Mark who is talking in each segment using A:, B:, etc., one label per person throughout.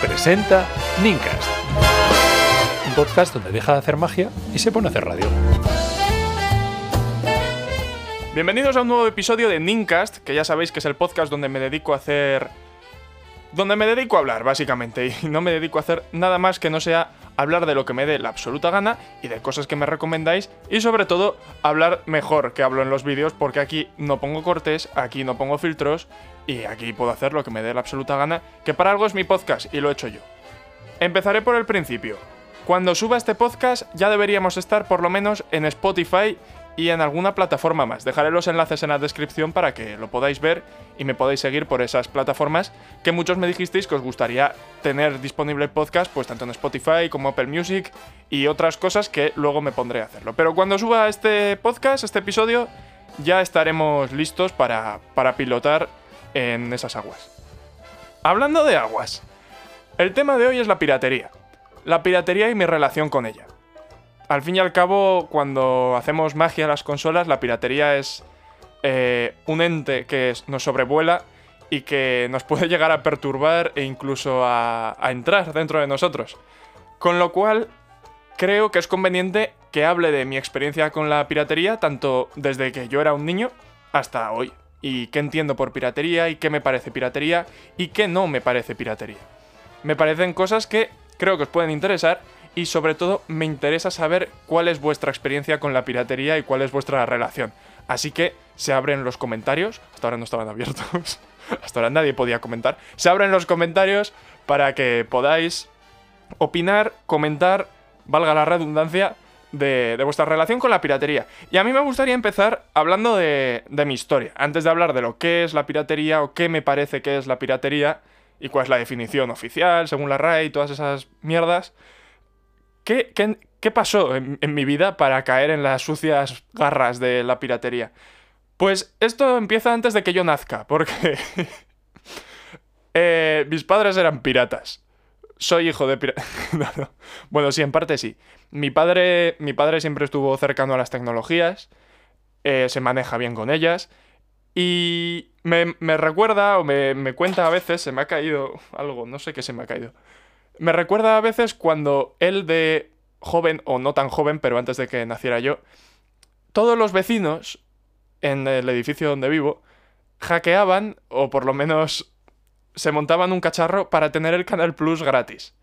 A: Presenta Nincast. Un podcast donde deja de hacer magia y se pone a hacer radio.
B: Bienvenidos a un nuevo episodio de Nincast, que ya sabéis que es el podcast donde me dedico a hacer... Donde me dedico a hablar, básicamente, y no me dedico a hacer nada más que no sea hablar de lo que me dé la absoluta gana y de cosas que me recomendáis y sobre todo hablar mejor que hablo en los vídeos porque aquí no pongo cortes, aquí no pongo filtros y aquí puedo hacer lo que me dé la absoluta gana, que para algo es mi podcast y lo he hecho yo. Empezaré por el principio. Cuando suba este podcast ya deberíamos estar por lo menos en Spotify y en alguna plataforma más. Dejaré los enlaces en la descripción para que lo podáis ver y me podáis seguir por esas plataformas que muchos me dijisteis que os gustaría tener disponible el podcast, pues tanto en Spotify como Apple Music y otras cosas que luego me pondré a hacerlo. Pero cuando suba este podcast, este episodio, ya estaremos listos para, para pilotar en esas aguas. Hablando de aguas, el tema de hoy es la piratería. La piratería y mi relación con ella al fin y al cabo, cuando hacemos magia a las consolas, la piratería es eh, un ente que nos sobrevuela y que nos puede llegar a perturbar e incluso a, a entrar dentro de nosotros. Con lo cual, creo que es conveniente que hable de mi experiencia con la piratería, tanto desde que yo era un niño hasta hoy. Y qué entiendo por piratería y qué me parece piratería y qué no me parece piratería. Me parecen cosas que creo que os pueden interesar y sobre todo me interesa saber cuál es vuestra experiencia con la piratería y cuál es vuestra relación. Así que se abren los comentarios, hasta ahora no estaban abiertos, hasta ahora nadie podía comentar, se abren los comentarios para que podáis opinar, comentar, valga la redundancia, de, vuestra relación con la piratería. Y a mí me gustaría empezar hablando de, mi historia, antes de hablar de lo que es la piratería o qué me parece que es la piratería y cuál es la definición oficial, según la RAI y todas esas mierdas. ¿Qué, qué, pasó en, mi vida para caer en las sucias garras de la piratería? Pues esto empieza antes de que yo nazca, porque eh, mis padres eran piratas. Soy hijo de piratas. Bueno, sí, en parte sí. Mi padre, mi padre siempre estuvo cercano a las tecnologías, eh, se maneja bien con ellas, y me, recuerda o me, me cuenta a veces, se me ha caído algo, no sé qué se me ha caído. Me recuerda a veces cuando él de joven, o no tan joven, pero antes de que naciera yo, todos los vecinos en el edificio donde vivo hackeaban, o por lo menos se montaban un cacharro para tener el Canal Plus gratis,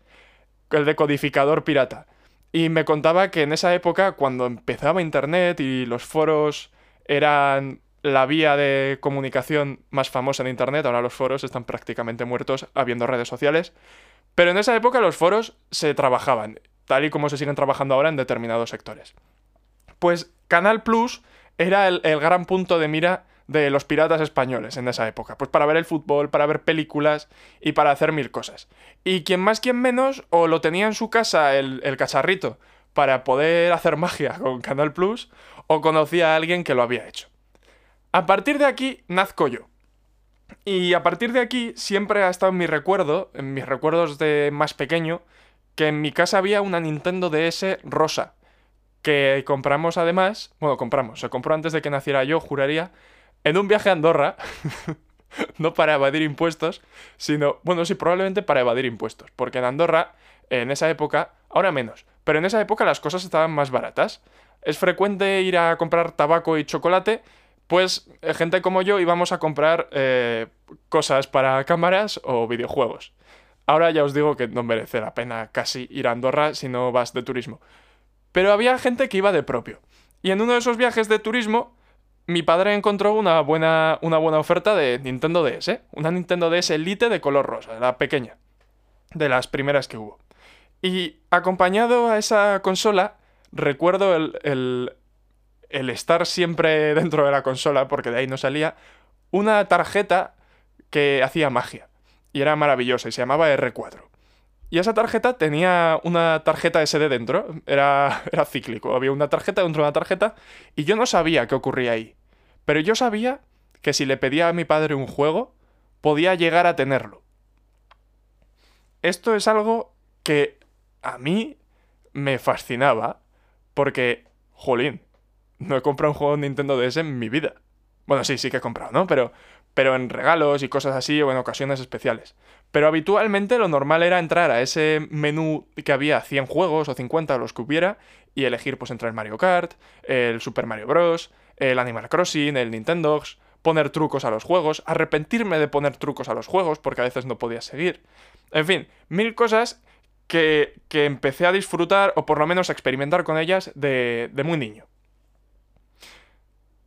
B: el decodificador pirata. Y me contaba que en esa época, cuando empezaba Internet y los foros eran la vía de comunicación más famosa en Internet, ahora los foros están prácticamente muertos habiendo redes sociales, pero en esa época los foros se trabajaban, tal y como se siguen trabajando ahora en determinados sectores. Pues Canal Plus era el, gran punto de mira de los piratas españoles en esa época. Pues para ver el fútbol, para ver películas y para hacer mil cosas. Y quien más, quien menos, o lo tenía en su casa el, cacharrito para poder hacer magia con Canal Plus, o conocía a alguien que lo había hecho. A partir de aquí nazco yo. Y a partir de aquí siempre ha estado en mi recuerdo, en mis recuerdos de más pequeño, que en mi casa había una Nintendo DS rosa, que compramos además, bueno, compramos, se compró antes de que naciera yo, juraría, en un viaje a Andorra, no para evadir impuestos, sino, bueno, sí, probablemente para evadir impuestos, porque en Andorra, en esa época, ahora menos, pero en esa época las cosas estaban más baratas. Es frecuente ir a comprar tabaco y chocolate pues eh, gente como yo íbamos a comprar eh, cosas para cámaras o videojuegos. Ahora ya os digo que no merece la pena casi ir a Andorra si no vas de turismo. Pero había gente que iba de propio. Y en uno de esos viajes de turismo, mi padre encontró una buena, una buena oferta de Nintendo DS. Una Nintendo DS Elite de color rosa, la pequeña. De las primeras que hubo. Y acompañado a esa consola, recuerdo el, el estar siempre dentro de la consola, porque de ahí no salía, una tarjeta que hacía magia. Y era maravillosa y se llamaba R4. Y esa tarjeta tenía una tarjeta SD dentro, era, era cíclico, había una tarjeta dentro de una tarjeta y yo no sabía qué ocurría ahí. Pero yo sabía que si le pedía a mi padre un juego, podía llegar a tenerlo. Esto es algo que a mí me fascinaba, porque, jolín, no he comprado un juego de Nintendo DS en mi vida. Bueno, sí, sí que he comprado, ¿no? Pero, pero en regalos y cosas así o en ocasiones especiales. Pero habitualmente lo normal era entrar a ese menú que había 100 juegos o 50 los que hubiera y elegir pues entre el Mario Kart, el Super Mario Bros, el Animal Crossing, el Nintendo, poner trucos a los juegos, arrepentirme de poner trucos a los juegos porque a veces no podía seguir. En fin, mil cosas que, que empecé a disfrutar o por lo menos a experimentar con ellas de, de muy niño.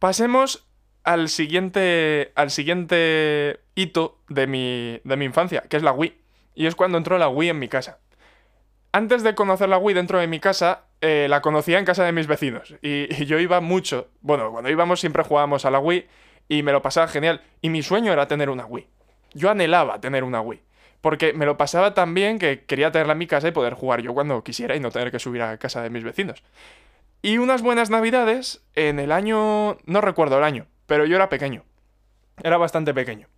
B: Pasemos al siguiente, al siguiente hito de mi, de mi infancia, que es la Wii. Y es cuando entró la Wii en mi casa. Antes de conocer la Wii dentro de mi casa, eh, la conocía en casa de mis vecinos. Y, yo iba mucho. Bueno, cuando íbamos siempre jugábamos a la Wii y me lo pasaba genial. Y mi sueño era tener una Wii. Yo anhelaba tener una Wii. Porque me lo pasaba tan bien que quería tenerla en mi casa y poder jugar yo cuando quisiera y no tener que subir a casa de mis vecinos. Y unas buenas navidades en el año... No recuerdo el año, pero yo era pequeño. Era bastante pequeño.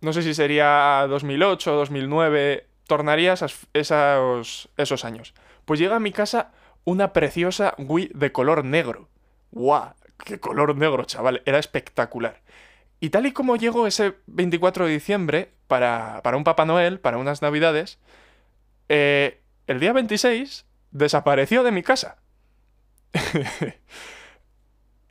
B: No sé si sería 2008, 2009, tornaría esos, esos años. Pues llega a mi casa una preciosa Wii de color negro. ¡Guau! ¡Qué color negro, chaval! Era espectacular. Y tal y como llegó ese 24 de diciembre para, para un Papá Noel, para unas Navidades, eh, el día 26 desapareció de mi casa.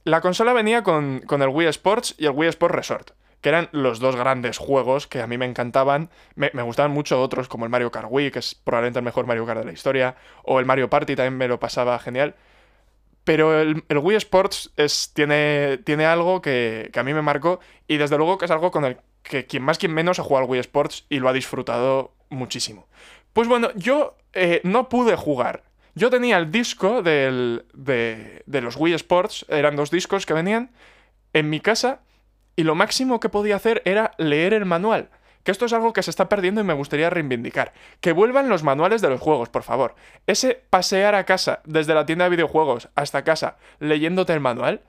B: La consola venía con, con, el Wii Sports y el Wii Sports Resort, que eran los dos grandes juegos que a mí me encantaban. Me, gustaban mucho otros, como el Mario Kart Wii, que es probablemente el mejor Mario Kart de la historia, o el Mario Party también me lo pasaba genial. Pero el, Wii Sports es, tiene, tiene algo que, a mí me marcó y desde luego que es algo con el que quien más quien menos ha jugado al Wii Sports y lo ha disfrutado muchísimo. Pues bueno, yo eh, no pude jugar yo tenía el disco de, los Wii Sports, eran dos discos que venían, en mi casa, y lo máximo que podía hacer era leer el manual. Que esto es algo que se está perdiendo y me gustaría reivindicar. Que vuelvan los manuales de los juegos, por favor. Ese pasear a casa, desde la tienda de videojuegos hasta casa, leyéndote el manual.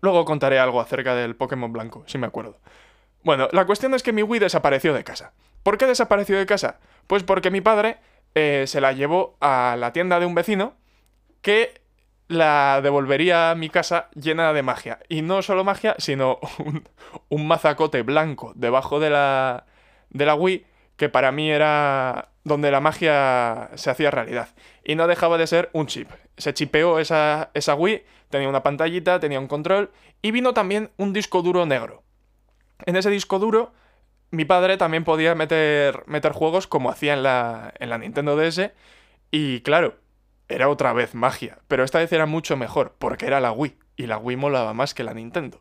B: Luego contaré algo acerca del Pokémon Blanco, si me acuerdo. Bueno, la cuestión es que mi Wii desapareció de casa. ¿Por qué desapareció de casa? Pues porque mi padre eh, se la llevó a la tienda de un vecino que la devolvería a mi casa llena de magia. Y no solo magia, sino un, mazacote blanco debajo de la, de la Wii que para mí era donde la magia se hacía realidad. Y no dejaba de ser un chip. Se chipeó esa, esa Wii, tenía una pantallita, tenía un control y vino también un disco duro negro. En ese disco duro mi padre también podía meter, juegos como hacía en la, en la Nintendo DS. Y claro, era otra vez magia. Pero esta vez era mucho mejor, porque era la Wii. Y la Wii molaba más que la Nintendo.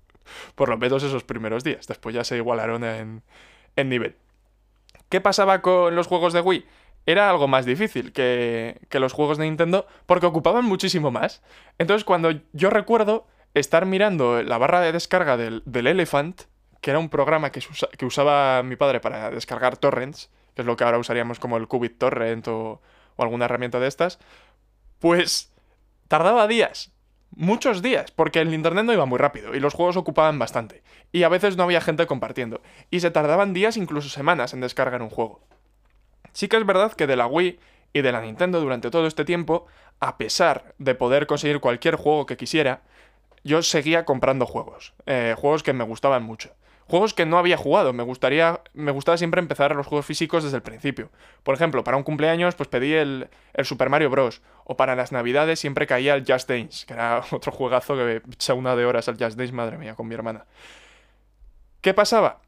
B: Por lo menos esos primeros días. Después ya se igualaron en, en nivel. ¿Qué pasaba con los juegos de Wii? Era algo más difícil que, que los juegos de Nintendo porque ocupaban muchísimo más. Entonces cuando yo recuerdo estar mirando la barra de descarga del, del Elephant, que era un programa que, usaba mi padre para descargar torrents, que es lo que ahora usaríamos como el Qubit Torrent o, alguna herramienta de estas, pues tardaba días, muchos días, porque el internet no iba muy rápido y los juegos ocupaban bastante. Y a veces no había gente compartiendo. Y se tardaban días, incluso semanas, en descargar un juego. Sí que es verdad que de la Wii y de la Nintendo durante todo este tiempo, a pesar de poder conseguir cualquier juego que quisiera, yo seguía comprando juegos. Eh, juegos que me gustaban mucho. Juegos que no había jugado. Me gustaría. Me gustaba siempre empezar los juegos físicos desde el principio. Por ejemplo, para un cumpleaños, pues pedí el, Super Mario Bros. O para las navidades siempre caía el Just Dance, que era otro juegazo que echa una de horas al Just Dance, madre mía, con mi hermana. ¿Qué pasaba?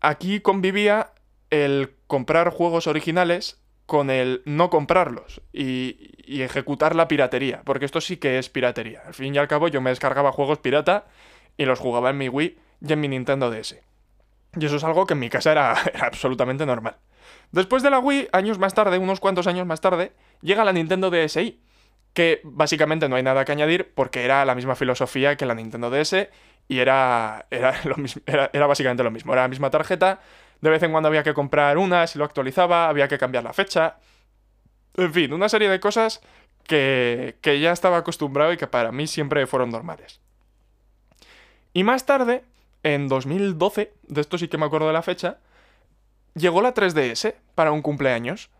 B: Aquí convivía el comprar juegos originales con el no comprarlos y, y, ejecutar la piratería, porque esto sí que es piratería. Al fin y al cabo yo me descargaba juegos pirata y los jugaba en mi Wii y en mi Nintendo DS. Y eso es algo que en mi casa era, absolutamente normal. Después de la Wii, años más tarde, unos cuantos años más tarde, llega la Nintendo DSi, que básicamente no hay nada que añadir porque era la misma filosofía que la Nintendo DS y era, era, lo mismo, era, básicamente lo mismo. Era la misma tarjeta, de vez en cuando había que comprar una, si lo actualizaba, había que cambiar la fecha. En fin, una serie de cosas que, que ya estaba acostumbrado y que para mí siempre fueron normales. Y más tarde, en 2012, de esto sí que me acuerdo de la fecha, llegó la 3DS para un cumpleaños.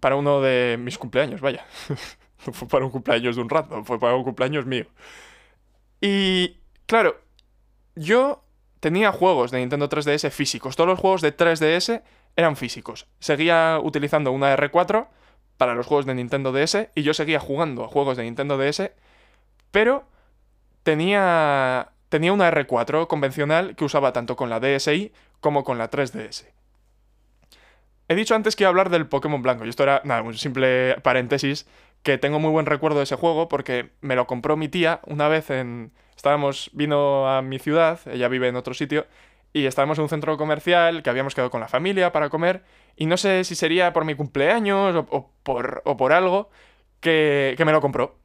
B: Para uno de mis cumpleaños, vaya. no fue para un cumpleaños de un rato, fue para un cumpleaños mío. Y claro, yo tenía juegos de Nintendo 3DS físicos. Todos los juegos de 3DS eran físicos. Seguía utilizando una R4 para los juegos de Nintendo DS y yo seguía jugando a juegos de Nintendo DS, pero tenía, tenía una R4 convencional que usaba tanto con la DSi como con la 3DS. He dicho antes que iba a hablar del Pokémon Blanco, y esto era nada, un simple paréntesis, que tengo muy buen recuerdo de ese juego porque me lo compró mi tía una vez en... Estábamos, vino a mi ciudad, ella vive en otro sitio, y estábamos en un centro comercial que habíamos quedado con la familia para comer, y no sé si sería por mi cumpleaños o, por, o por, algo que, que me lo compró.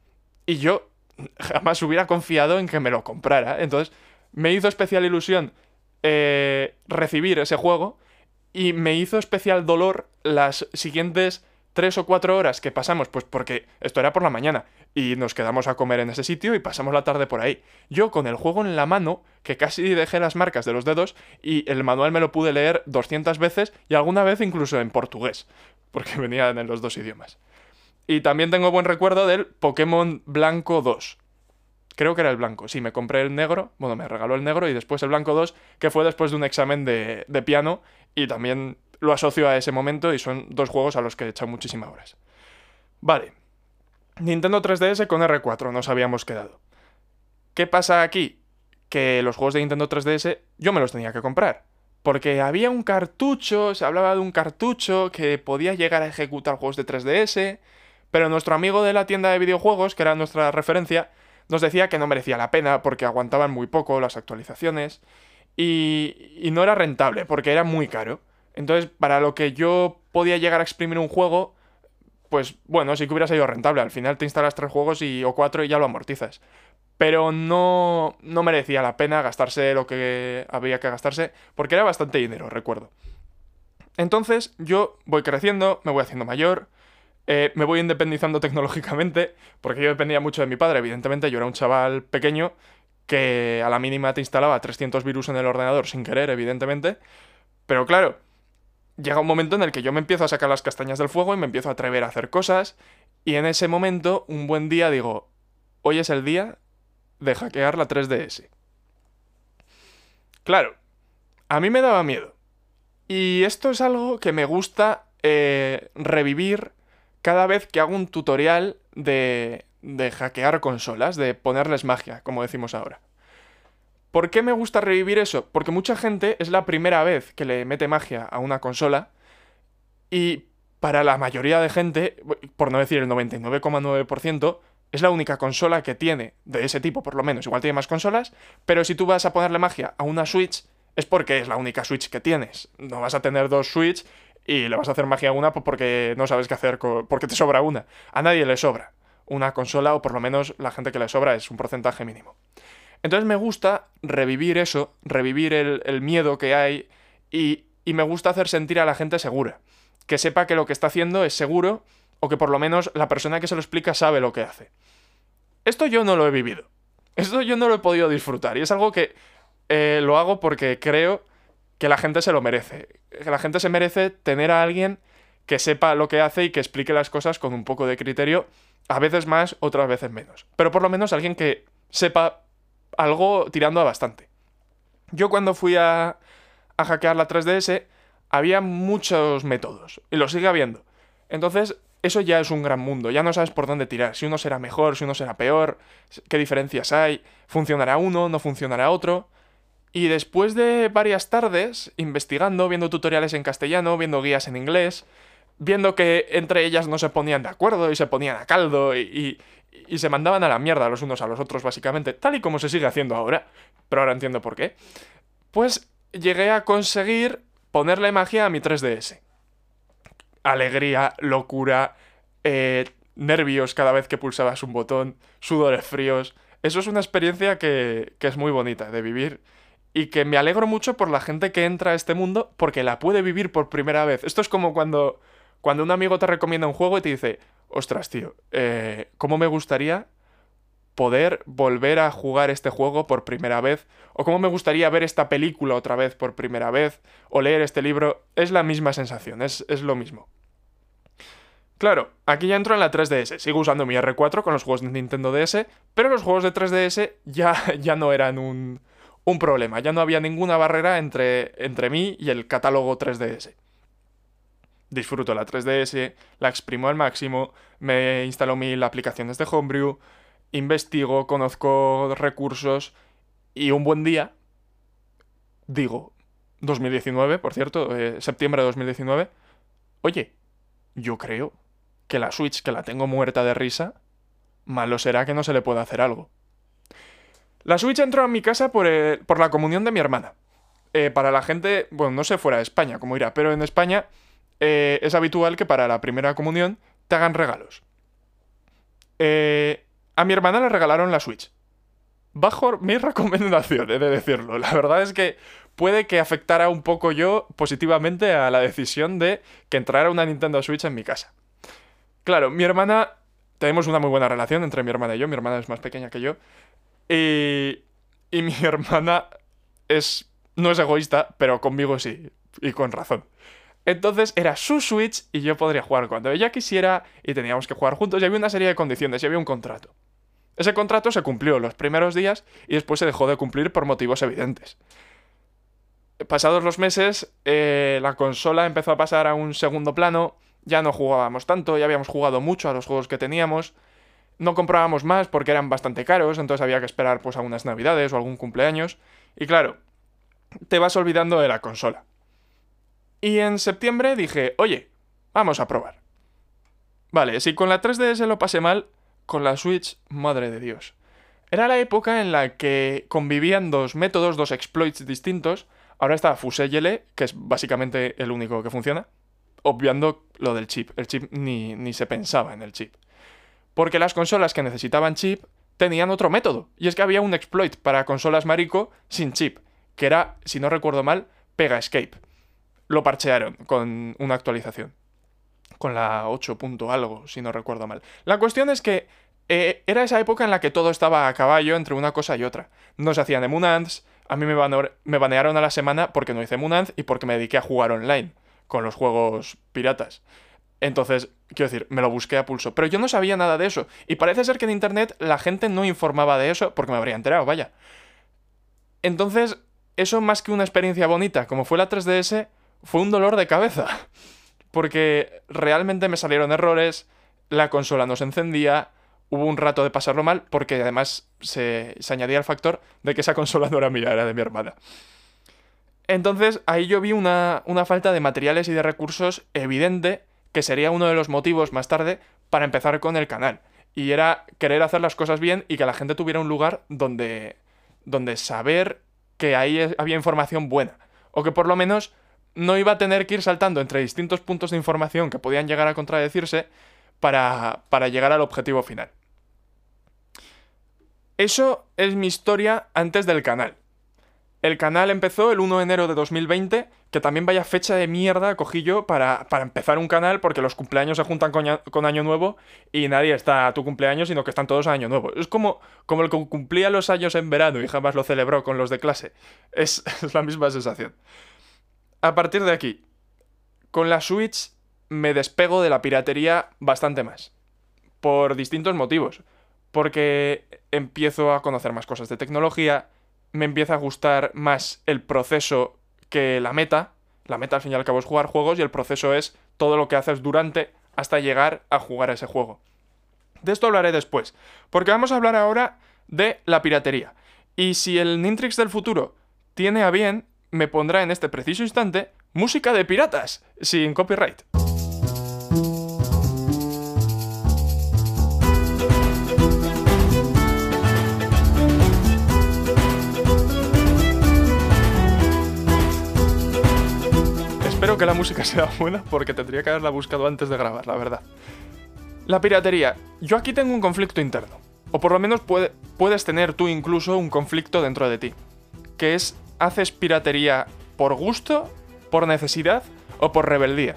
B: Y yo jamás hubiera confiado en que me lo comprara. Entonces me hizo especial ilusión eh, recibir ese juego y me hizo especial dolor las siguientes tres o cuatro horas que pasamos, pues porque esto era por la mañana y nos quedamos a comer en ese sitio y pasamos la tarde por ahí. Yo con el juego en la mano, que casi dejé las marcas de los dedos y el manual me lo pude leer 200 veces y alguna vez incluso en portugués, porque venían en los dos idiomas. Y también tengo buen recuerdo del Pokémon Blanco 2. Creo que era el blanco. Sí, me compré el negro. Bueno, me regaló el negro y después el blanco 2, que fue después de un examen de, de piano. Y también lo asocio a ese momento y son dos juegos a los que he echado muchísimas horas. Vale. Nintendo 3DS con R4 nos habíamos quedado. ¿Qué pasa aquí? Que los juegos de Nintendo 3DS yo me los tenía que comprar. Porque había un cartucho, se hablaba de un cartucho que podía llegar a ejecutar juegos de 3DS, pero nuestro amigo de la tienda de videojuegos, que era nuestra referencia, nos decía que no merecía la pena porque aguantaban muy poco las actualizaciones y, y no era rentable porque era muy caro. Entonces, para lo que yo podía llegar a exprimir un juego, pues bueno, sí que hubiera sido rentable. Al final te instalas tres juegos y, o cuatro y ya lo amortizas. Pero no, no merecía la pena gastarse lo que había que gastarse, porque era bastante dinero, recuerdo. Entonces, yo voy creciendo, me voy haciendo mayor, eh, me voy independizando tecnológicamente, porque yo dependía mucho de mi padre, evidentemente, yo era un chaval pequeño que a la mínima te instalaba 300 virus en el ordenador sin querer, evidentemente. Pero claro, llega un momento en el que yo me empiezo a sacar las castañas del fuego y me empiezo a atrever a hacer cosas. Y en ese momento, un buen día digo, hoy es el día de hackear la 3DS. Claro, a mí me daba miedo. Y esto es algo que me gusta eh, revivir cada vez que hago un tutorial de, de hackear consolas, de ponerles magia, como decimos ahora. ¿Por qué me gusta revivir eso? Porque mucha gente es la primera vez que le mete magia a una consola y para la mayoría de gente, por no decir el 99,9%, es la única consola que tiene de ese tipo, por lo menos. Igual tiene más consolas, pero si tú vas a ponerle magia a una Switch, es porque es la única Switch que tienes. No vas a tener dos Switch y le vas a hacer magia a una porque no sabes qué hacer, porque te sobra una. A nadie le sobra una consola, o por lo menos la gente que le sobra es un porcentaje mínimo. Entonces me gusta revivir eso, revivir el, miedo que hay y, me gusta hacer sentir a la gente segura. Que sepa que lo que está haciendo es seguro o que por lo menos la persona que se lo explica sabe lo que hace. Esto yo no lo he vivido. Esto yo no lo he podido disfrutar. Y es algo que eh, lo hago porque creo que la gente se lo merece. Que la gente se merece tener a alguien que sepa lo que hace y que explique las cosas con un poco de criterio, a veces más, otras veces menos. Pero por lo menos alguien que sepa algo tirando a bastante. Yo cuando fui a, hackear la 3DS había muchos métodos y lo sigue habiendo. Entonces, eso ya es un gran mundo, ya no sabes por dónde tirar, si uno será mejor, si uno será peor, qué diferencias hay, funcionará uno, no funcionará otro. Y después de varias tardes investigando, viendo tutoriales en castellano, viendo guías en inglés, viendo que entre ellas no se ponían de acuerdo y se ponían a caldo y, y se mandaban a la mierda los unos a los otros, básicamente, tal y como se sigue haciendo ahora, pero ahora entiendo por qué, pues llegué a conseguir ponerle magia a mi 3DS. Alegría, locura, eh, nervios cada vez que pulsabas un botón, sudores fríos. Eso es una experiencia que, que es muy bonita de vivir y que me alegro mucho por la gente que entra a este mundo porque la puede vivir por primera vez. Esto es como cuando, cuando un amigo te recomienda un juego y te dice, ostras, tío, eh, ¿cómo me gustaría poder volver a jugar este juego por primera vez? ¿O cómo me gustaría ver esta película otra vez por primera vez? ¿O leer este libro? Es la misma sensación, es, es lo mismo. Claro, aquí ya entro en la 3DS. Sigo usando mi R4 con los juegos de Nintendo DS, pero los juegos de 3DS ya, ya no eran un, un problema, ya no había ninguna barrera entre, entre mí y el catálogo 3DS. Disfruto la 3DS, la exprimo al máximo, me instalo mil aplicaciones de Homebrew, investigo, conozco recursos y un buen día digo, 2019, por cierto, eh, septiembre de 2019, oye, yo creo que la Switch, que la tengo muerta de risa, malo será que no se le pueda hacer algo. La Switch entró a mi casa por, eh, por la comunión de mi hermana. Eh, para la gente, bueno, no sé fuera de España cómo irá, pero en España es habitual que para la primera comunión te hagan regalos. a mi hermana le regalaron la Switch. Bajo mi recomendación, he de decirlo. La verdad es que puede que afectara un poco yo positivamente a la decisión de que entrara una Nintendo Switch en mi casa. Claro, mi hermana, tenemos una muy buena relación entre mi hermana y yo, mi hermana es más pequeña que yo, y, y mi hermana es, no es egoísta, pero conmigo sí, y con razón. Entonces era su Switch y yo podría jugar cuando ella quisiera y teníamos que jugar juntos y había una serie de condiciones y había un contrato. Ese contrato se cumplió los primeros días y después se dejó de cumplir por motivos evidentes pasados los meses, eh, la consola empezó a pasar a un segundo plano, ya no jugábamos tanto, ya habíamos jugado mucho a los juegos que teníamos, no comprábamos más porque eran bastante caros, entonces había que esperar pues a unas navidades o algún cumpleaños, y claro, te vas olvidando de la consola. Y en septiembre dije, oye, vamos a probar. Vale, si con la 3DS lo pasé mal, con la Switch, madre de Dios. Era la época en la que convivían dos métodos, dos exploits distintos, Ahora está Fuseyele, que es básicamente el único que funciona, obviando lo del chip. El chip ni, ni se pensaba en el chip. Porque las consolas que necesitaban chip tenían otro método. Y es que había un exploit para consolas marico sin chip, que era, si no recuerdo mal, Pega Escape. Lo parchearon con una actualización. Con la 8. algo, si no recuerdo mal. La cuestión es que eh, era esa época en la que todo estaba a caballo entre una cosa y otra. No se hacían emunants, a mí me, banearon a la semana porque no hice Munanth y porque me dediqué a jugar online con los juegos piratas. Entonces, quiero decir, me lo busqué a pulso. Pero yo no sabía nada de eso. Y parece ser que en Internet la gente no informaba de eso porque me habría enterado, vaya. Entonces, eso más que una experiencia bonita, como fue la 3DS, fue un dolor de cabeza. Porque realmente me salieron errores, la consola no se encendía, hubo un rato de pasarlo mal porque además se, añadía el factor de que esa consola no era mía, era de mi hermana. Entonces ahí yo vi una, una falta de materiales y de recursos evidente que sería uno de los motivos más tarde para empezar con el canal. Y era querer hacer las cosas bien y que la gente tuviera un lugar donde, donde saber que ahí había información buena. O que por lo menos no iba a tener que ir saltando entre distintos puntos de información que podían llegar a contradecirse para, para llegar al objetivo final. Eso es mi historia antes del canal. El canal empezó el 1 de enero de 2020, que también vaya fecha de mierda cogí yo para, empezar un canal porque los cumpleaños se juntan con, Año Nuevo y nadie está a tu cumpleaños, sino que están todos a Año Nuevo. Es como, como el que cumplía los años en verano y jamás lo celebró con los de clase. Es la misma sensación. A partir de aquí, con la Switch me despego de la piratería bastante más. Por distintos motivos porque empiezo a conocer más cosas de tecnología, me empieza a gustar más el proceso que la meta. La meta al fin y al cabo es jugar juegos y el proceso es todo lo que haces durante hasta llegar a jugar a ese juego. De esto hablaré después, porque vamos a hablar ahora de la piratería. Y si el Nintrix del futuro tiene a bien, me pondrá en este preciso instante música de piratas, sin copyright. Espero que la música sea buena porque tendría que haberla buscado antes de grabar, la verdad. La piratería. Yo aquí tengo un conflicto interno. O por lo menos puedes tener tú incluso un conflicto dentro de ti. Que es, ¿haces piratería por gusto, por necesidad o por rebeldía?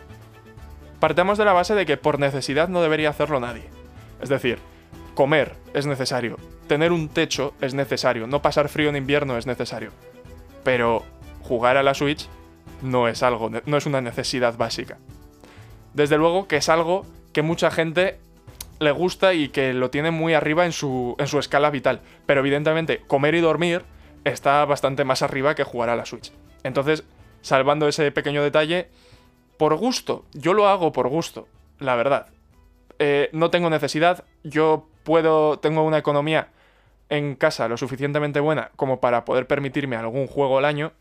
B: Partamos de la base de que por necesidad no debería hacerlo nadie. Es decir, comer es necesario, tener un techo es necesario, no pasar frío en invierno es necesario. Pero jugar a la Switch no es algo, no es una necesidad básica. Desde luego que es algo que mucha gente le gusta y que lo tiene muy arriba en su, en su escala vital. Pero evidentemente, comer y dormir está bastante más arriba que jugar a la Switch. Entonces, salvando ese pequeño detalle, por gusto, yo lo hago por gusto, la verdad. Eh, no tengo necesidad, yo puedo, tengo una economía en casa lo suficientemente buena como para poder permitirme algún juego al año.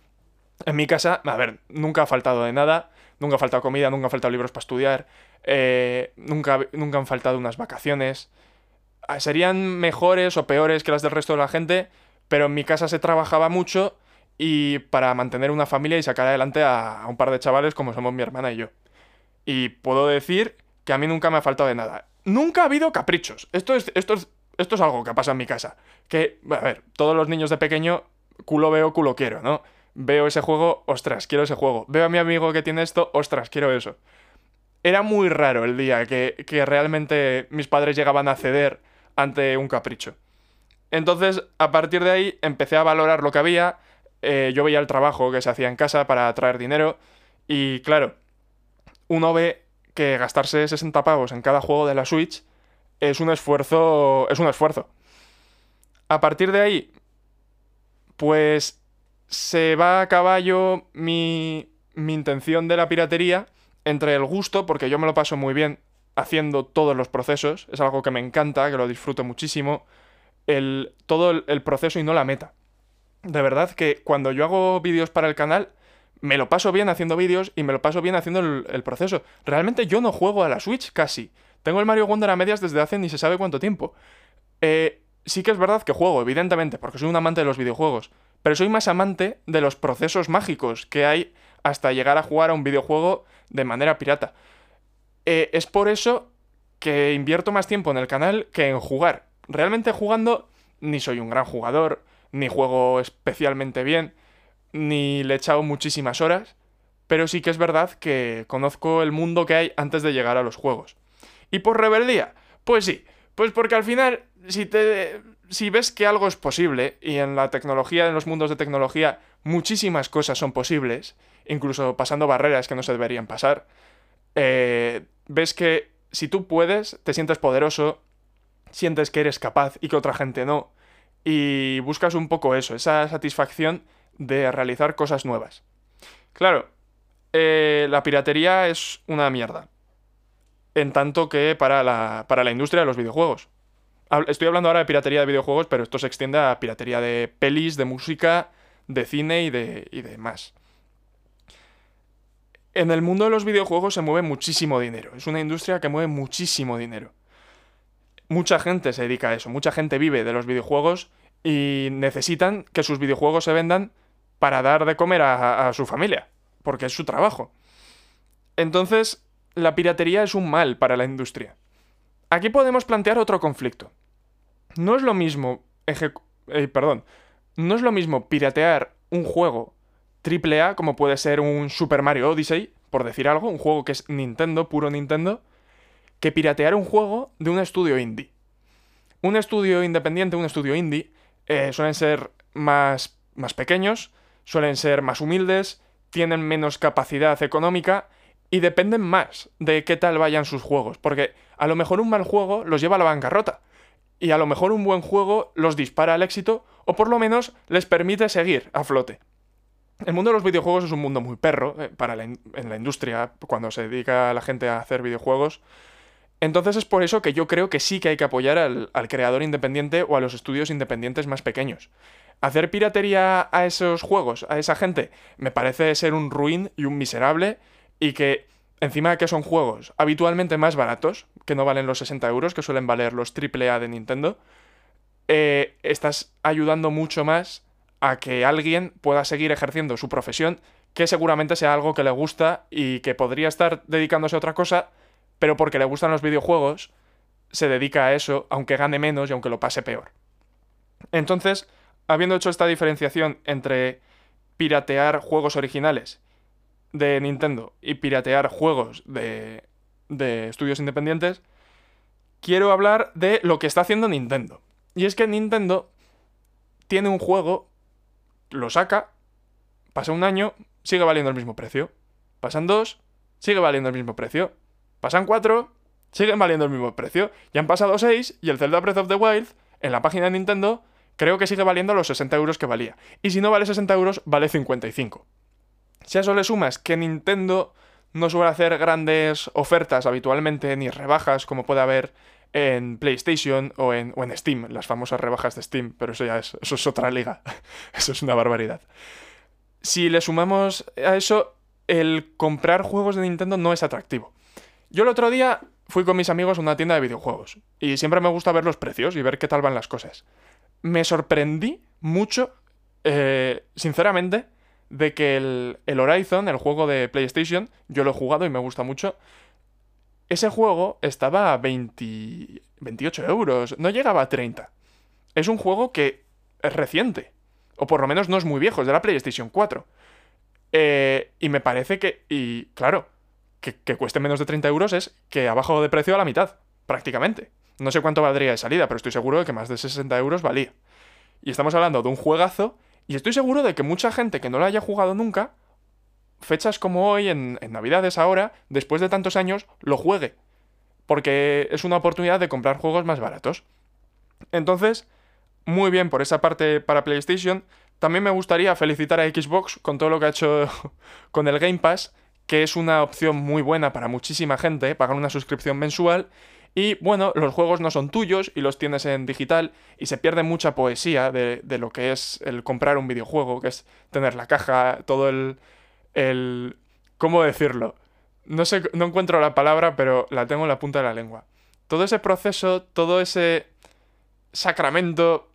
B: En mi casa, a ver, nunca ha faltado de nada, nunca ha faltado comida, nunca han faltado libros para estudiar, eh, nunca, nunca han faltado unas vacaciones. Ah, serían mejores o peores que las del resto de la gente, pero en mi casa se trabajaba mucho y para mantener una familia y sacar adelante a, un par de chavales como somos mi hermana y yo. Y puedo decir que a mí nunca me ha faltado de nada. Nunca ha habido caprichos. Esto es, esto es, esto es algo que pasa en mi casa. Que, a ver, todos los niños de pequeño, culo veo, culo quiero, ¿no? Veo ese juego, ostras, quiero ese juego. Veo a mi amigo que tiene esto, ostras, quiero eso. Era muy raro el día que, que realmente mis padres llegaban a ceder ante un capricho. Entonces, a partir de ahí, empecé a valorar lo que había, eh, yo veía el trabajo que se hacía en casa para traer dinero y claro, uno ve que gastarse 60 pavos en cada juego de la Switch es un esfuerzo, es un esfuerzo. A partir de ahí, pues se va a caballo mi, mi intención de la piratería entre el gusto, porque yo me lo paso muy bien haciendo todos los procesos, es algo que me encanta, que lo disfruto muchísimo, el, todo el proceso y no la meta de verdad que cuando yo hago vídeos para el canal, me lo paso bien haciendo vídeos y me lo paso bien haciendo el, proceso. Realmente yo no juego a la Switch casi. Tengo el Mario Wonder a medias desde hace ni se sabe cuánto tiempo. Eh, sí que es verdad que juego, evidentemente, porque soy un amante de los videojuegos. Pero soy más amante de los procesos mágicos que hay hasta llegar a jugar a un videojuego de manera pirata. Eh, es por eso que invierto más tiempo en el canal que en jugar. Realmente jugando ni soy un gran jugador, ni juego especialmente bien, ni le he echado muchísimas horas, pero sí que es verdad que conozco el mundo que hay antes de llegar a los juegos. ¿Y por rebeldía? Pues sí, pues porque al final, si te. Si ves que algo es posible, y en la tecnología, en los mundos de tecnología, muchísimas cosas son posibles, incluso pasando barreras que no se deberían pasar, eh, ves que si tú puedes, te sientes poderoso, sientes que eres capaz y que otra gente no, y buscas un poco eso, esa satisfacción de realizar cosas nuevas. Claro, eh, la piratería es una mierda. En tanto que para la, para la industria de los videojuegos. Estoy hablando ahora de piratería de videojuegos, pero esto se extiende a piratería de pelis, de música, de cine y de, y de más. En el mundo de los videojuegos se mueve muchísimo dinero. Es una industria que mueve muchísimo dinero mucha gente se dedica a eso, mucha gente vive de los videojuegos y necesitan que sus videojuegos se vendan para dar de comer a, su familia, porque es su trabajo. Entonces, la piratería es un mal para la industria. Aquí podemos plantear otro conflicto. No es lo mismo eh, perdón, no es lo mismo piratear un juego AAA como puede ser un Super Mario Odyssey, por decir algo, un juego que es Nintendo, puro Nintendo, que piratear un juego de un estudio indie. Un estudio independiente, un estudio indie, eh, suelen ser más, más pequeños, suelen ser más humildes, tienen menos capacidad económica y dependen más de qué tal vayan sus juegos, porque a lo mejor un mal juego los lleva a la bancarrota y a lo mejor un buen juego los dispara al éxito o por lo menos les permite seguir a flote. El mundo de los videojuegos es un mundo muy perro eh, para en la industria, cuando se dedica la gente a hacer videojuegos. Entonces es por eso que yo creo que sí que hay que apoyar al, creador independiente o a los estudios independientes más pequeños. Hacer piratería a esos juegos, a esa gente, me parece ser un ruin y un miserable y que encima de que son juegos habitualmente más baratos, que no valen los 60 euros que suelen valer los AAA de Nintendo, eh, estás ayudando mucho más a que alguien pueda seguir ejerciendo su profesión, que seguramente sea algo que le gusta y que podría estar dedicándose a otra cosa, pero porque le gustan los videojuegos, se dedica a eso, aunque gane menos y aunque lo pase peor. Entonces, habiendo hecho esta diferenciación entre piratear juegos originales de Nintendo y piratear juegos de, de estudios independientes, quiero hablar de lo que está haciendo Nintendo. Y es que Nintendo tiene un juego, lo saca, pasa un año, sigue valiendo el mismo precio. Pasan dos, sigue valiendo el mismo precio. Pasan cuatro, siguen valiendo el mismo precio. Ya han pasado seis y el Zelda Breath of the Wild, en la página de Nintendo, creo que sigue valiendo los 60 euros que valía. Y si no vale 60 euros, vale 55. Si a eso le sumas que Nintendo no suele hacer grandes ofertas habitualmente, ni rebajas como puede haber en PlayStation o en, o en Steam, las famosas rebajas de Steam, pero eso ya es, eso es otra liga, eso es una barbaridad. Si le sumamos a eso, el comprar juegos de Nintendo no es atractivo. Yo el otro día fui con mis amigos a una tienda de videojuegos y siempre me gusta ver los precios y ver qué tal van las cosas. Me sorprendí mucho, eh, sinceramente, de que el, el, Horizon, el juego de PlayStation, yo lo he jugado y me gusta mucho, ese juego estaba a 20, 28 euros, no llegaba a 30. Es un juego que es reciente, o por lo menos no es muy viejo, es de la PlayStation 4. Eh, y me parece que, y claro, que, cueste menos de 30 euros es que ha bajado de precio a la mitad, prácticamente. No sé cuánto valdría de salida, pero estoy seguro de que más de 60 euros valía. Y estamos hablando de un juegazo, y estoy seguro de que mucha gente que no lo haya jugado nunca, fechas como hoy, en, en Navidades ahora, después de tantos años, lo juegue. Porque es una oportunidad de comprar juegos más baratos. Entonces, muy bien por esa parte para PlayStation. También me gustaría felicitar a Xbox con todo lo que ha hecho con el Game Pass que es una opción muy buena para muchísima gente, pagar una suscripción mensual. Y bueno, los juegos no son tuyos y los tienes en digital y se pierde mucha poesía de, lo que es el comprar un videojuego, que es tener la caja, todo el... el ¿Cómo decirlo? No sé, no encuentro la palabra, pero la tengo en la punta de la lengua. Todo ese proceso, todo ese sacramento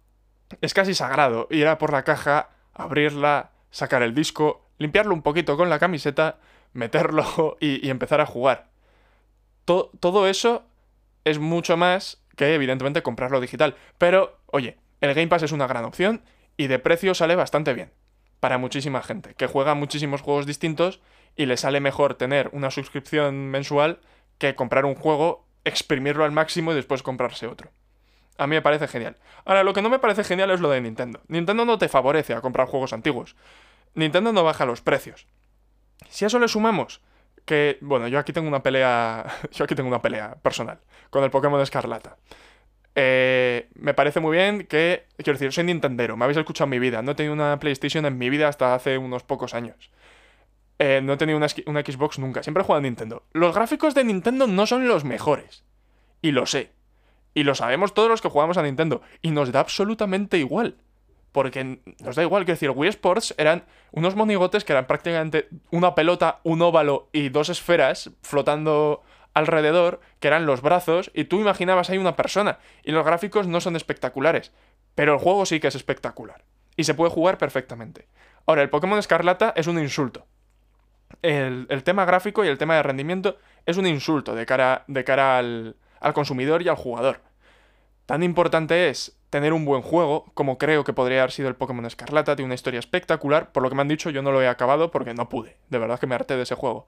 B: es casi sagrado. Ir a por la caja, abrirla, sacar el disco, limpiarlo un poquito con la camiseta meterlo y, empezar a jugar. todo eso es mucho más que, evidentemente, comprarlo digital. Pero, oye, el Game Pass es una gran opción y de precio sale bastante bien. Para muchísima gente, que juega muchísimos juegos distintos y le sale mejor tener una suscripción mensual que comprar un juego, exprimirlo al máximo y después comprarse otro. A mí me parece genial. Ahora, lo que no me parece genial es lo de Nintendo. Nintendo no te favorece a comprar juegos antiguos. Nintendo no baja los precios. Si a eso le sumamos que, bueno, yo aquí tengo una pelea, yo aquí tengo una pelea personal con el Pokémon Escarlata. Eh, me parece muy bien que, quiero decir, soy Nintendero, me habéis escuchado en mi vida, no he tenido una PlayStation en mi vida hasta hace unos pocos años. Eh, no he tenido una, una, Xbox nunca, siempre he jugado a Nintendo. Los gráficos de Nintendo no son los mejores. Y lo sé. Y lo sabemos todos los que jugamos a Nintendo. Y nos da absolutamente igual. Porque nos da igual, que decir, Wii Sports eran unos monigotes que eran prácticamente una pelota, un óvalo y dos esferas flotando alrededor, que eran los brazos, y tú imaginabas ahí una persona. Y los gráficos no son espectaculares, pero el juego sí que es espectacular. Y se puede jugar perfectamente. Ahora, el Pokémon Escarlata es un insulto. El, tema gráfico y el tema de rendimiento es un insulto de cara, de cara al, al consumidor y al jugador. Tan importante es tener un buen juego, como creo que podría haber sido el Pokémon Escarlata, tiene una historia espectacular, por lo que me han dicho yo no lo he acabado porque no pude, de verdad que me harté de ese juego.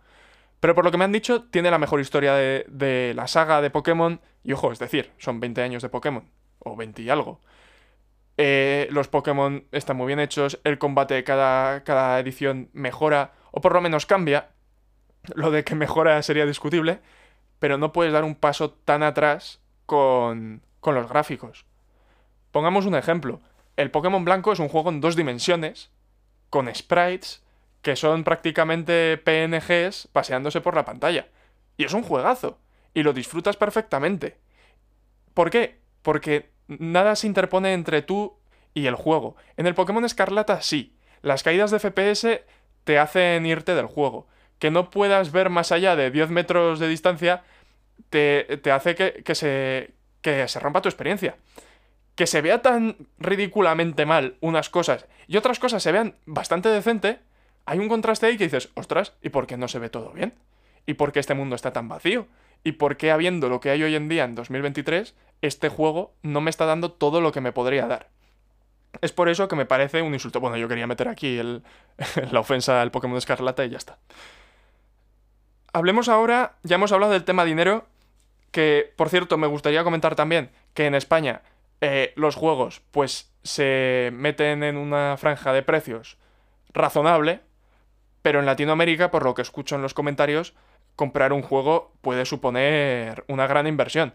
B: Pero por lo que me han dicho, tiene la mejor historia de, la saga de Pokémon, y ojo, es decir, son 20 años de Pokémon, o 20 y algo. Eh, los Pokémon están muy bien hechos, el combate cada, cada edición mejora, o por lo menos cambia. Lo de que mejora sería discutible, pero no puedes dar un paso tan atrás con, con los gráficos. Pongamos un ejemplo. El Pokémon Blanco es un juego en dos dimensiones, con sprites que son prácticamente PNGs paseándose por la pantalla. Y es un juegazo. Y lo disfrutas perfectamente. ¿Por qué? Porque nada se interpone entre tú y el juego. En el Pokémon Escarlata sí. Las caídas de FPS te hacen irte del juego. Que no puedas ver más allá de 10 metros de distancia te, te hace que, que, se, que se rompa tu experiencia. Que se vea tan ridículamente mal unas cosas y otras cosas se vean bastante decente, hay un contraste ahí que dices, ostras, ¿y por qué no se ve todo bien? ¿Y por qué este mundo está tan vacío? ¿Y por qué habiendo lo que hay hoy en día en 2023, este juego no me está dando todo lo que me podría dar? Es por eso que me parece un insulto. Bueno, yo quería meter aquí el, la ofensa al Pokémon Escarlata y ya está. Hablemos ahora, ya hemos hablado del tema dinero, que, por cierto, me gustaría comentar también que en España eh, los juegos, pues, se meten en una franja de precios razonable, pero en Latinoamérica, por lo que escucho en los comentarios, comprar un juego puede suponer una gran inversión.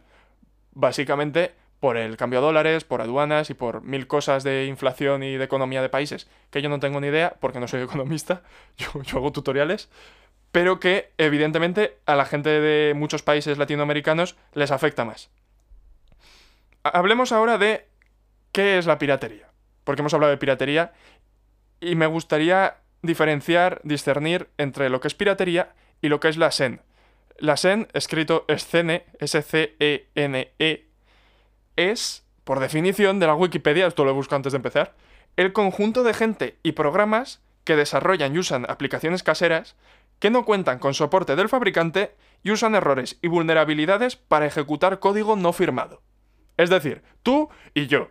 B: Básicamente por el cambio a dólares, por aduanas y por mil cosas de inflación y de economía de países, que yo no tengo ni idea porque no soy economista, yo, yo hago tutoriales, pero que evidentemente a la gente de muchos países latinoamericanos les afecta más. Hablemos ahora de qué es la piratería, porque hemos hablado de piratería y me gustaría diferenciar, discernir entre lo que es piratería y lo que es la SEN. La SEN, escrito Scene, S-C-E-N-E, es, por definición de la Wikipedia, esto lo he buscado antes de empezar, el conjunto de gente y programas que desarrollan y usan aplicaciones caseras que no cuentan con soporte del fabricante y usan errores y vulnerabilidades para ejecutar código no firmado. Es decir, tú y yo.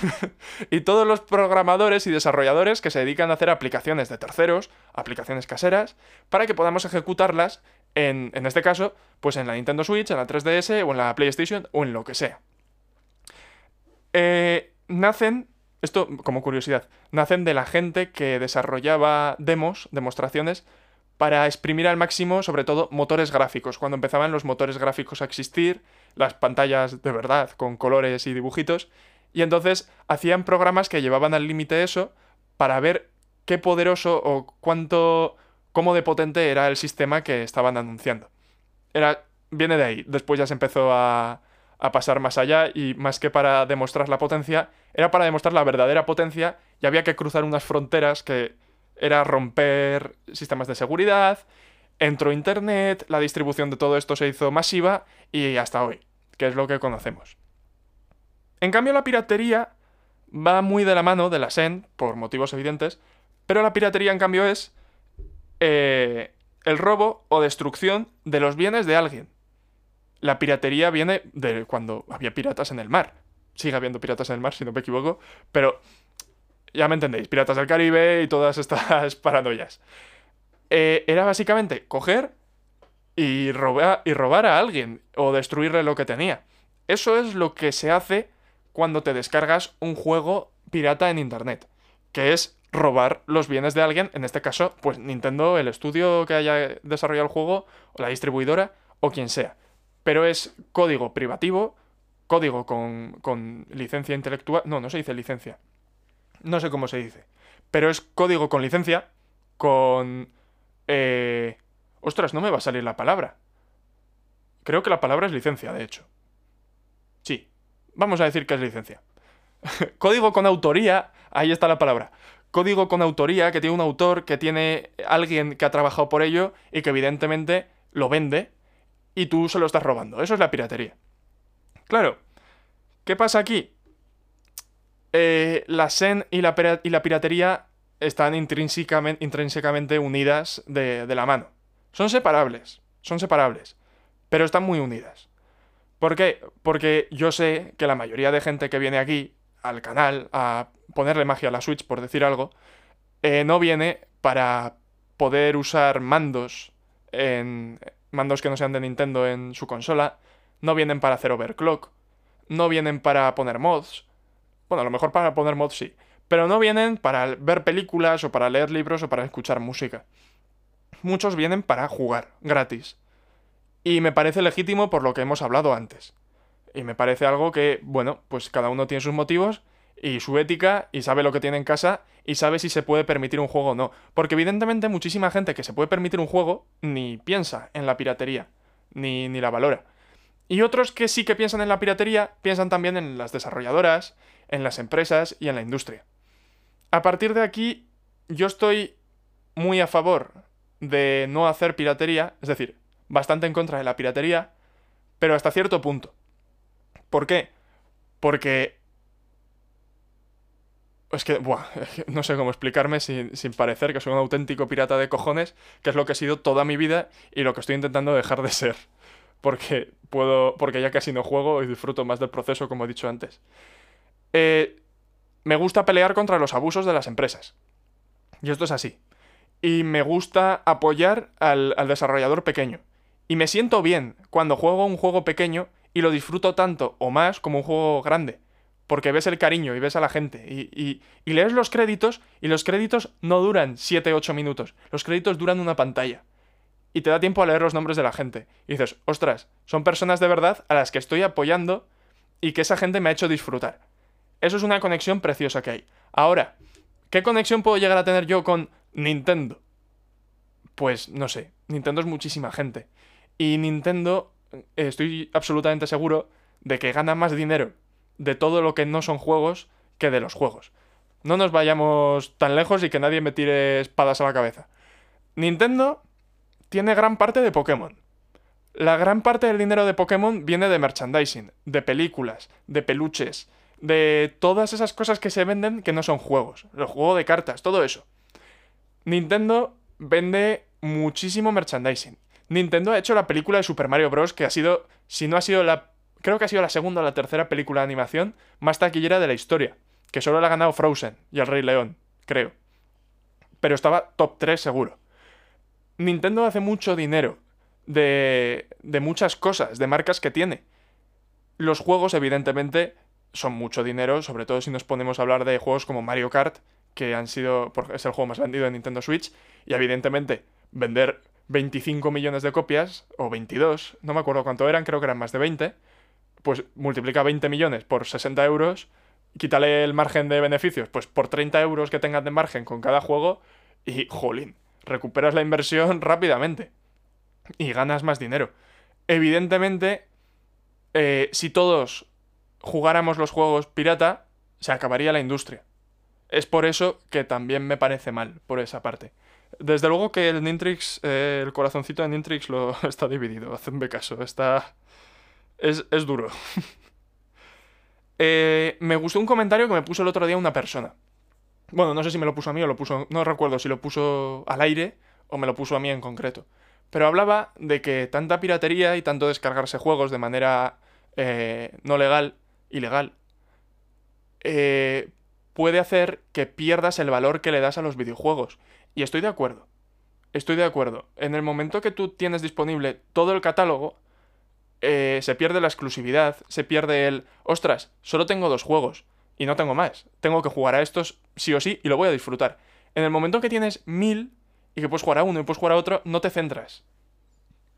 B: y todos los programadores y desarrolladores que se dedican a hacer aplicaciones de terceros, aplicaciones caseras, para que podamos ejecutarlas en, en este caso, pues en la Nintendo Switch, en la 3DS o en la PlayStation o en lo que sea. Eh, nacen, esto como curiosidad, nacen de la gente que desarrollaba demos, demostraciones, para exprimir al máximo, sobre todo, motores gráficos. Cuando empezaban los motores gráficos a existir, las pantallas de verdad, con colores y dibujitos, y entonces hacían programas que llevaban al límite eso para ver qué poderoso o cuánto, cómo de potente era el sistema que estaban anunciando. Era, viene de ahí. Después ya se empezó a, a pasar más allá y más que para demostrar la potencia, era para demostrar la verdadera potencia y había que cruzar unas fronteras que era romper sistemas de seguridad, entró Internet, la distribución de todo esto se hizo masiva y hasta hoy, que es lo que conocemos. En cambio, la piratería va muy de la mano de la SEN, por motivos evidentes, pero la piratería, en cambio, es eh, el robo o destrucción de los bienes de alguien. La piratería viene de cuando había piratas en el mar. Sigue habiendo piratas en el mar, si no me equivoco, pero ya me entendéis, Piratas del Caribe y todas estas paranoias. Eh, era básicamente coger y robar, y robar a alguien o destruirle lo que tenía. Eso es lo que se hace cuando te descargas un juego pirata en Internet, que es robar los bienes de alguien, en este caso, pues Nintendo, el estudio que haya desarrollado el juego, o la distribuidora, o quien sea. Pero es código privativo, código con, con licencia intelectual, no, no se dice licencia, no sé cómo se dice. Pero es código con licencia. Con... Eh... Ostras, no me va a salir la palabra. Creo que la palabra es licencia, de hecho. Sí. Vamos a decir que es licencia. código con autoría. Ahí está la palabra. Código con autoría, que tiene un autor, que tiene alguien que ha trabajado por ello y que evidentemente lo vende y tú se lo estás robando. Eso es la piratería. Claro. ¿Qué pasa aquí? Eh, la SEN y la, piratería están intrínsecamente, unidas de, la mano. Son separables, son separables, pero están muy unidas. ¿Por qué? Porque yo sé que la mayoría de gente que viene aquí al canal a ponerle magia a la Switch, por decir algo, eh, no viene para poder usar mandos en mandos que no sean de Nintendo en su consola, no vienen para hacer overclock, no vienen para poner mods, bueno, a lo mejor para poner mods sí. Pero no vienen para ver películas o para leer libros o para escuchar música. Muchos vienen para jugar, gratis. Y me parece legítimo por lo que hemos hablado antes. Y me parece algo que, bueno, pues cada uno tiene sus motivos y su ética y sabe lo que tiene en casa y sabe si se puede permitir un juego o no. Porque evidentemente muchísima gente que se puede permitir un juego ni piensa en la piratería, ni, ni la valora. Y otros que sí que piensan en la piratería, piensan también en las desarrolladoras, en las empresas y en la industria. A partir de aquí, yo estoy muy a favor de no hacer piratería, es decir, bastante en contra de la piratería, pero hasta cierto punto. ¿Por qué? Porque... Es que, buah, no sé cómo explicarme sin, parecer que soy un auténtico pirata de cojones, que es lo que he sido toda mi vida y lo que estoy intentando dejar de ser. Porque puedo. Porque ya casi no juego y disfruto más del proceso, como he dicho antes. Eh, me gusta pelear contra los abusos de las empresas. Y esto es así. Y me gusta apoyar al, desarrollador pequeño. Y me siento bien cuando juego un juego pequeño y lo disfruto tanto o más como un juego grande. Porque ves el cariño y ves a la gente. Y, y lees los créditos y los créditos no duran 7-8 minutos. Los créditos duran una pantalla. Y te da tiempo a leer los nombres de la gente. Y dices, ostras, son personas de verdad a las que estoy apoyando y que esa gente me ha hecho disfrutar. Eso es una conexión preciosa que hay. Ahora, ¿qué conexión puedo llegar a tener yo con Nintendo? Pues no sé, Nintendo es muchísima gente. Y Nintendo, eh, estoy absolutamente seguro de que gana más dinero de todo lo que no son juegos que de los juegos. No nos vayamos tan lejos y que nadie me tire espadas a la cabeza. Nintendo tiene gran parte de Pokémon. La gran parte del dinero de Pokémon viene de merchandising, de películas, de peluches, de todas esas cosas que se venden que no son juegos. El juego de cartas, todo eso. Nintendo vende muchísimo merchandising. Nintendo ha hecho la película de Super Mario Bros. que ha sido, si no ha sido la... Creo que ha sido la segunda o la tercera película de animación más taquillera de la historia. Que solo la ha ganado Frozen y el Rey León, creo. Pero estaba top 3 seguro. Nintendo hace mucho dinero de, de muchas cosas, de marcas que tiene. Los juegos, evidentemente, son mucho dinero, sobre todo si nos ponemos a hablar de juegos como Mario Kart, que han sido, es el juego más vendido de Nintendo Switch, y evidentemente vender 25 millones de copias, o 22, no me acuerdo cuánto eran, creo que eran más de 20, pues multiplica 20 millones por 60 euros, quítale el margen de beneficios, pues por 30 euros que tengas de margen con cada juego, y jolín, recuperas la inversión rápidamente, y ganas más dinero. Evidentemente, eh, si todos jugáramos los juegos pirata, se acabaría la industria. Es por eso que también me parece mal, por esa parte. Desde luego que el Nintrix, eh, el corazoncito de Nintrix lo está dividido, hacedme caso, está... Es, es duro. Eh, me gustó un comentario que me puso el otro día una persona. Bueno, no sé si me lo puso a mí o lo puso... No recuerdo si lo puso al aire o me lo puso a mí en concreto. Pero hablaba de que tanta piratería y tanto descargarse juegos de manera eh, no legal ilegal, eh, puede hacer que pierdas el valor que le das a los videojuegos. Y estoy de acuerdo. Estoy de acuerdo. En el momento que tú tienes disponible todo el catálogo, eh, se pierde la exclusividad, se pierde el, ostras, solo tengo dos juegos y no tengo más. Tengo que jugar a estos sí o sí y lo voy a disfrutar. En el momento que tienes mil y que puedes jugar a uno y puedes jugar a otro, no te centras.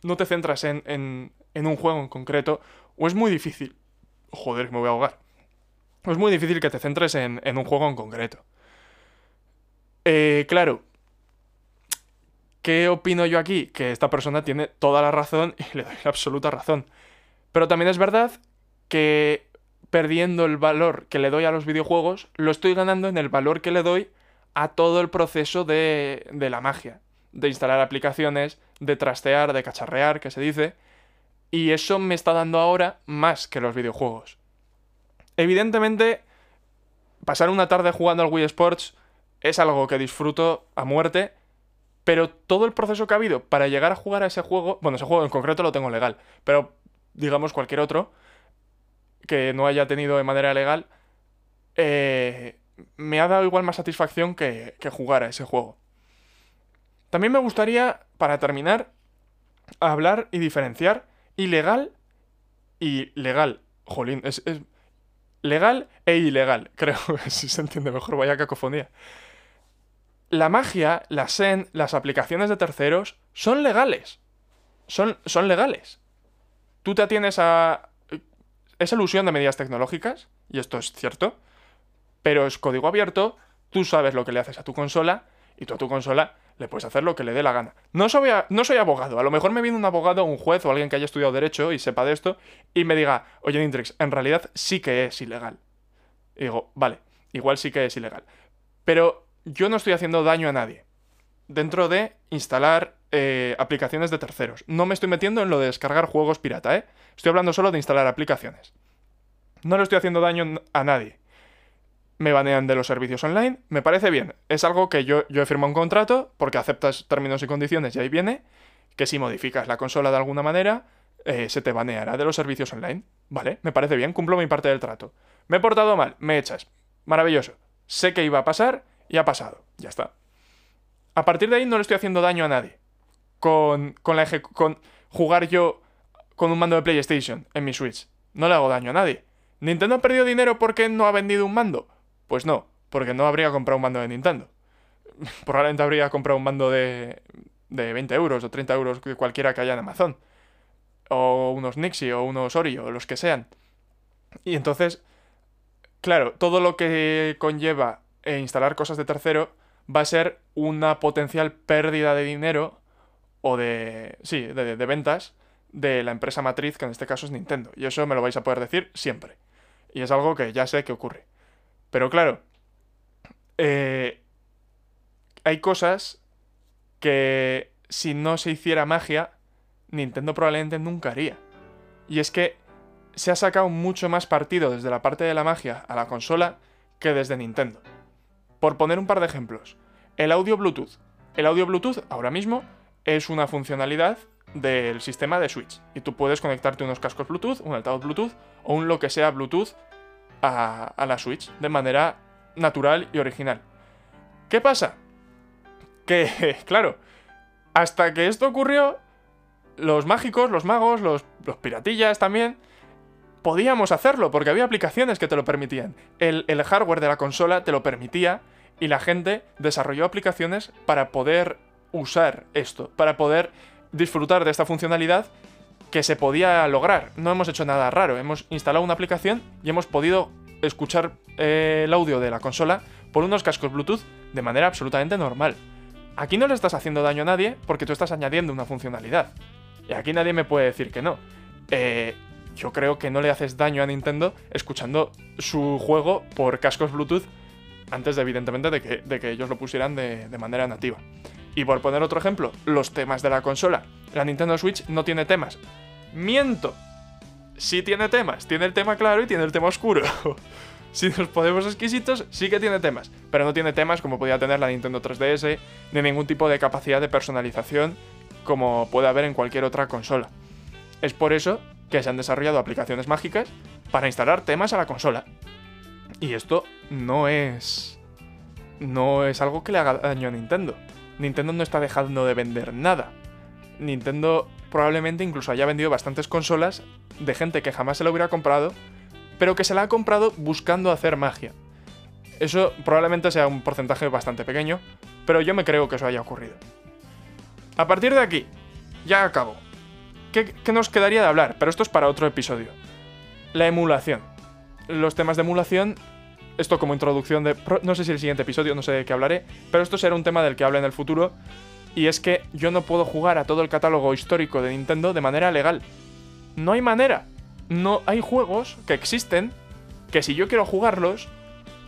B: No te centras en, en, en un juego en concreto o es muy difícil joder, me voy a ahogar. Es muy difícil que te centres en, un juego en concreto. Eh, claro. ¿Qué opino yo aquí? Que esta persona tiene toda la razón y le doy la absoluta razón. Pero también es verdad que perdiendo el valor que le doy a los videojuegos, lo estoy ganando en el valor que le doy a todo el proceso de, de la magia. De instalar aplicaciones, de trastear, de cacharrear, que se dice. Y eso me está dando ahora más que los videojuegos. Evidentemente, pasar una tarde jugando al Wii Sports es algo que disfruto a muerte, pero todo el proceso que ha habido para llegar a jugar a ese juego, bueno, ese juego en concreto lo tengo legal, pero digamos cualquier otro que no haya tenido de manera legal, eh, me ha dado igual más satisfacción que, que jugar a ese juego. También me gustaría, para terminar, hablar y diferenciar ilegal y legal. Jolín, es, legal e ilegal, creo, si se entiende mejor, vaya cacofonía. La magia, la SEN, las aplicaciones de terceros son legales. Son, son legales. Tú te atienes a... Es ilusión de medidas tecnológicas, y esto es cierto, pero es código abierto, tú sabes lo que le haces a tu consola, y tú a tu consola le puedes hacer lo que le dé la gana. No soy, no soy abogado, a lo mejor me viene un abogado, un juez o alguien que haya estudiado derecho y sepa de esto y me diga, oye Nintrix, en realidad sí que es ilegal. Y digo, vale, igual sí que es ilegal. Pero yo no estoy haciendo daño a nadie. Dentro de instalar eh, aplicaciones de terceros. No me estoy metiendo en lo de descargar juegos pirata, ¿eh? Estoy hablando solo de instalar aplicaciones. No le estoy haciendo daño a nadie me banean de los servicios online, me parece bien. Es algo que yo, yo he firmado un contrato porque aceptas términos y condiciones y ahí viene que si modificas la consola de alguna manera, eh, se te baneará de los servicios online. Vale, me parece bien, cumplo mi parte del trato. Me he portado mal, me echas. Maravilloso. Sé que iba a pasar y ha pasado. Ya está. A partir de ahí no le estoy haciendo daño a nadie. Con, con, la con jugar yo con un mando de PlayStation en mi Switch. No le hago daño a nadie. ¿Nintendo ha perdido dinero porque no ha vendido un mando? Pues no, porque no habría comprado un mando de Nintendo. Probablemente habría comprado un mando de, de 20 euros o 30 euros, cualquiera que haya en Amazon. O unos Nixie o unos Ori o los que sean. Y entonces, claro, todo lo que conlleva eh, instalar cosas de tercero va a ser una potencial pérdida de dinero o de... sí, de, de ventas de la empresa matriz, que en este caso es Nintendo. Y eso me lo vais a poder decir siempre. Y es algo que ya sé que ocurre. Pero claro, eh, hay cosas que si no se hiciera magia, Nintendo probablemente nunca haría. Y es que se ha sacado mucho más partido desde la parte de la magia a la consola que desde Nintendo. Por poner un par de ejemplos, el audio Bluetooth. El audio Bluetooth ahora mismo es una funcionalidad del sistema de Switch. Y tú puedes conectarte unos cascos Bluetooth, un altavoz Bluetooth o un lo que sea Bluetooth a, la Switch de manera natural y original. ¿Qué pasa? Que, claro, hasta que esto ocurrió, los mágicos, los magos, los, piratillas también, podíamos hacerlo porque había aplicaciones que te lo permitían. El, hardware de la consola te lo permitía y la gente desarrolló aplicaciones para poder usar esto, para poder disfrutar de esta funcionalidad que se podía lograr. No hemos hecho nada raro, hemos instalado una aplicación y hemos podido escuchar eh, el audio de la consola por unos cascos Bluetooth de manera absolutamente normal. Aquí no le estás haciendo daño a nadie porque tú estás añadiendo una funcionalidad. Y aquí nadie me puede decir que no. Eh, yo creo que no le haces daño a Nintendo escuchando su juego por cascos Bluetooth antes de, evidentemente de que, de que ellos lo pusieran de, de manera nativa. Y por poner otro ejemplo, los temas de la consola. La Nintendo Switch no tiene temas. Miento. Sí tiene temas. Tiene el tema claro y tiene el tema oscuro. si nos podemos exquisitos, sí que tiene temas. Pero no tiene temas como podía tener la Nintendo 3DS, ni ningún tipo de capacidad de personalización como puede haber en cualquier otra consola. Es por eso que se han desarrollado aplicaciones mágicas para instalar temas a la consola. Y esto no es... No es algo que le haga daño a Nintendo. Nintendo no está dejando de vender nada. Nintendo probablemente incluso haya vendido bastantes consolas de gente que jamás se la hubiera comprado, pero que se la ha comprado buscando hacer magia. Eso probablemente sea un porcentaje bastante pequeño, pero yo me creo que eso haya ocurrido. A partir de aquí, ya acabo. ¿Qué, ¿Qué, nos quedaría de hablar? Pero esto es para otro episodio. La emulación. Los temas de emulación esto como introducción de... No sé si el siguiente episodio, no sé de qué hablaré, pero esto será un tema del que hable en el futuro. Y es que yo no puedo jugar a todo el catálogo histórico de Nintendo de manera legal. No hay manera. No hay juegos que existen que si yo quiero jugarlos,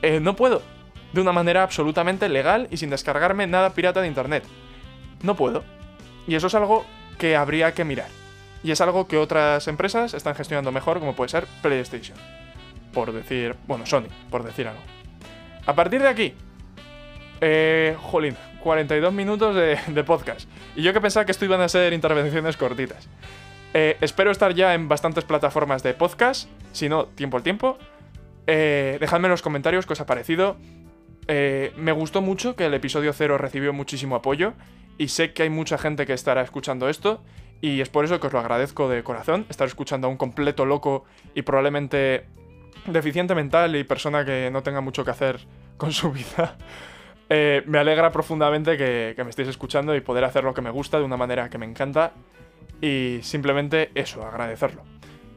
B: eh, no puedo. De una manera absolutamente legal y sin descargarme nada pirata de internet. No puedo. Y eso es algo que habría que mirar. Y es algo que otras empresas están gestionando mejor, como puede ser PlayStation por decir, bueno, Sony, por decir algo. A partir de aquí, eh, jolín, 42 minutos de, podcast. Y yo que pensaba que esto iban a ser intervenciones cortitas. Eh, espero estar ya en bastantes plataformas de podcast, si no, tiempo al tiempo. Eh, dejadme en los comentarios qué os ha parecido. Eh, me gustó mucho que el episodio 0 recibió muchísimo apoyo y sé que hay mucha gente que estará escuchando esto y es por eso que os lo agradezco de corazón, estar escuchando a un completo loco y probablemente deficiente mental y persona que no tenga mucho que hacer con su vida, eh, me alegra profundamente que, me estéis escuchando y poder hacer lo que me gusta de una manera que me encanta. Y simplemente eso, agradecerlo.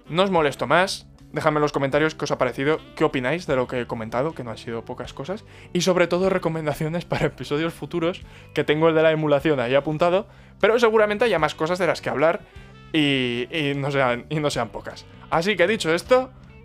B: No os molesto más. Dejadme en los comentarios qué os ha parecido, qué opináis de lo que he comentado, que no han sido pocas cosas, y sobre todo recomendaciones para episodios futuros, que tengo el de la emulación ahí apuntado, pero seguramente haya más cosas de las que hablar y, no, sean, y no sean pocas. Así que dicho esto,